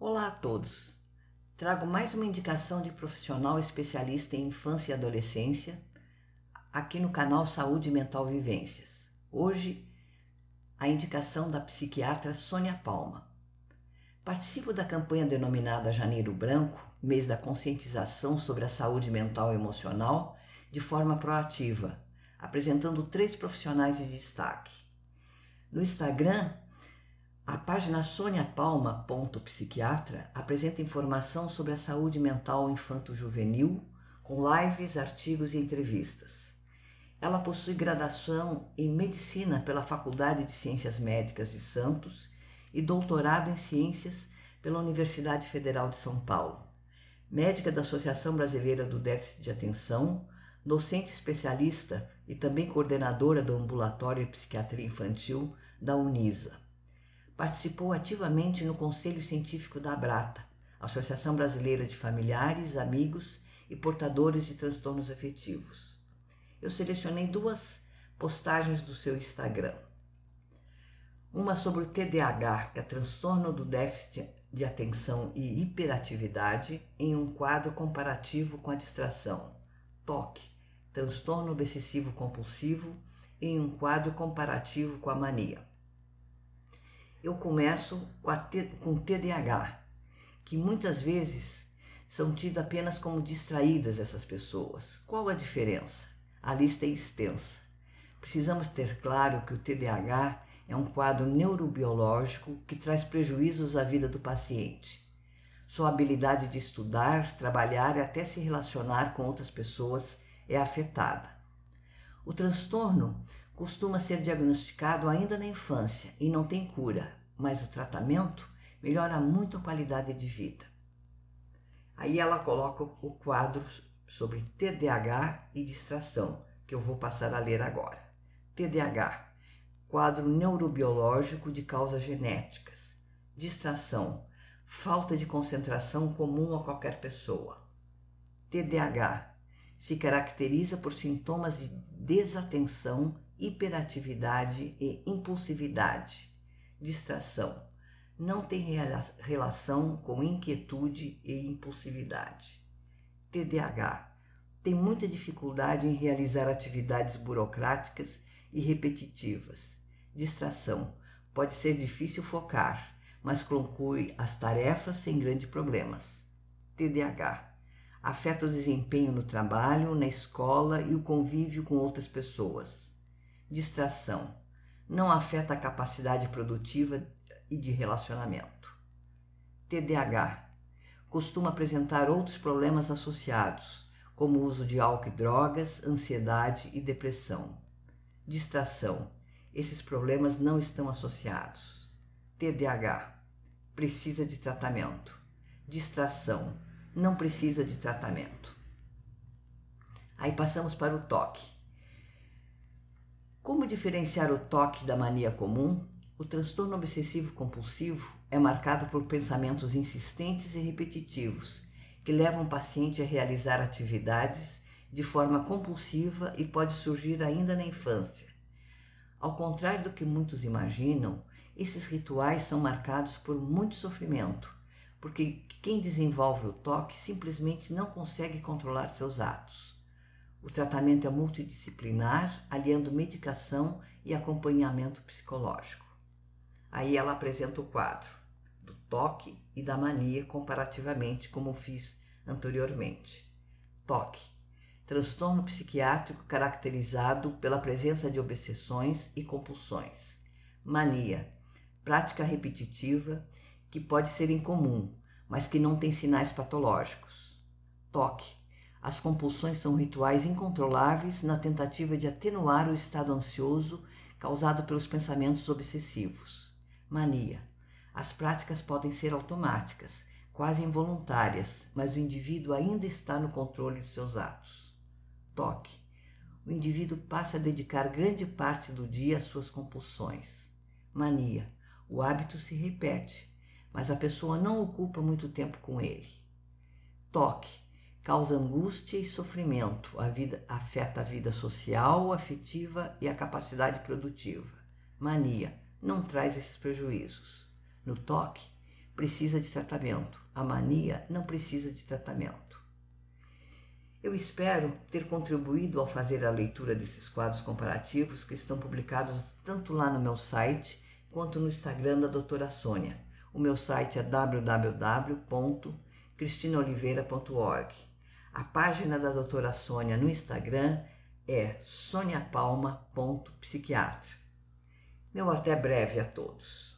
Olá a todos. Trago mais uma indicação de profissional especialista em infância e adolescência aqui no canal Saúde Mental Vivências. Hoje, a indicação da psiquiatra Sônia Palma. Participo da campanha denominada Janeiro Branco, mês da conscientização sobre a saúde mental e emocional, de forma proativa, apresentando três profissionais de destaque. No Instagram, a página soniapalma.psiquiatra apresenta informação sobre a saúde mental infanto-juvenil, com lives, artigos e entrevistas. Ela possui graduação em Medicina pela Faculdade de Ciências Médicas de Santos e doutorado em Ciências pela Universidade Federal de São Paulo. Médica da Associação Brasileira do Déficit de Atenção, docente especialista e também coordenadora do Ambulatório de Psiquiatria Infantil da Unisa. Participou ativamente no Conselho Científico da Abrata, Associação Brasileira de Familiares, Amigos e Portadores de Transtornos Afetivos. Eu selecionei duas postagens do seu Instagram. Uma sobre o TDAH, que é transtorno do déficit de atenção e hiperatividade, em um quadro comparativo com a distração. TOC, transtorno obsessivo compulsivo, em um quadro comparativo com a mania eu começo com, com TDAH, que muitas vezes são tidas apenas como distraídas essas pessoas. Qual a diferença? A lista é extensa. Precisamos ter claro que o TDAH é um quadro neurobiológico que traz prejuízos à vida do paciente. Sua habilidade de estudar, trabalhar e até se relacionar com outras pessoas é afetada. O transtorno costuma ser diagnosticado ainda na infância e não tem cura, mas o tratamento melhora muito a qualidade de vida. Aí ela coloca o quadro sobre TDAH e distração, que eu vou passar a ler agora. TDAH, quadro neurobiológico de causas genéticas. Distração, falta de concentração comum a qualquer pessoa. TDAH se caracteriza por sintomas de desatenção hiperatividade e impulsividade, distração. Não tem relação com inquietude e impulsividade. TDAH tem muita dificuldade em realizar atividades burocráticas e repetitivas. Distração pode ser difícil focar, mas conclui as tarefas sem grandes problemas. TDAH afeta o desempenho no trabalho, na escola e o convívio com outras pessoas distração, não afeta a capacidade produtiva e de relacionamento. TDAH costuma apresentar outros problemas associados, como o uso de álcool e drogas, ansiedade e depressão. Distração. Esses problemas não estão associados. TDAH precisa de tratamento. Distração não precisa de tratamento. Aí passamos para o toque. Como diferenciar o toque da mania comum? O transtorno obsessivo compulsivo é marcado por pensamentos insistentes e repetitivos que levam o paciente a realizar atividades de forma compulsiva e pode surgir ainda na infância. Ao contrário do que muitos imaginam, esses rituais são marcados por muito sofrimento, porque quem desenvolve o toque simplesmente não consegue controlar seus atos. O tratamento é multidisciplinar, aliando medicação e acompanhamento psicológico. Aí ela apresenta o quadro do toque e da mania comparativamente, como fiz anteriormente. Toque. Transtorno psiquiátrico caracterizado pela presença de obsessões e compulsões. Mania. Prática repetitiva que pode ser incomum, mas que não tem sinais patológicos. Toque as compulsões são rituais incontroláveis na tentativa de atenuar o estado ansioso causado pelos pensamentos obsessivos. Mania. As práticas podem ser automáticas, quase involuntárias, mas o indivíduo ainda está no controle de seus atos. Toque. O indivíduo passa a dedicar grande parte do dia às suas compulsões. Mania. O hábito se repete, mas a pessoa não ocupa muito tempo com ele. Toque causa angústia e sofrimento, a vida, afeta a vida social, afetiva e a capacidade produtiva. Mania não traz esses prejuízos. No toque, precisa de tratamento, a mania não precisa de tratamento. Eu espero ter contribuído ao fazer a leitura desses quadros comparativos que estão publicados tanto lá no meu site quanto no Instagram da doutora Sônia. O meu site é www.cristinaoliveira.org. A página da doutora Sônia no Instagram é soniapalma.psiquiatra. Meu até breve a todos.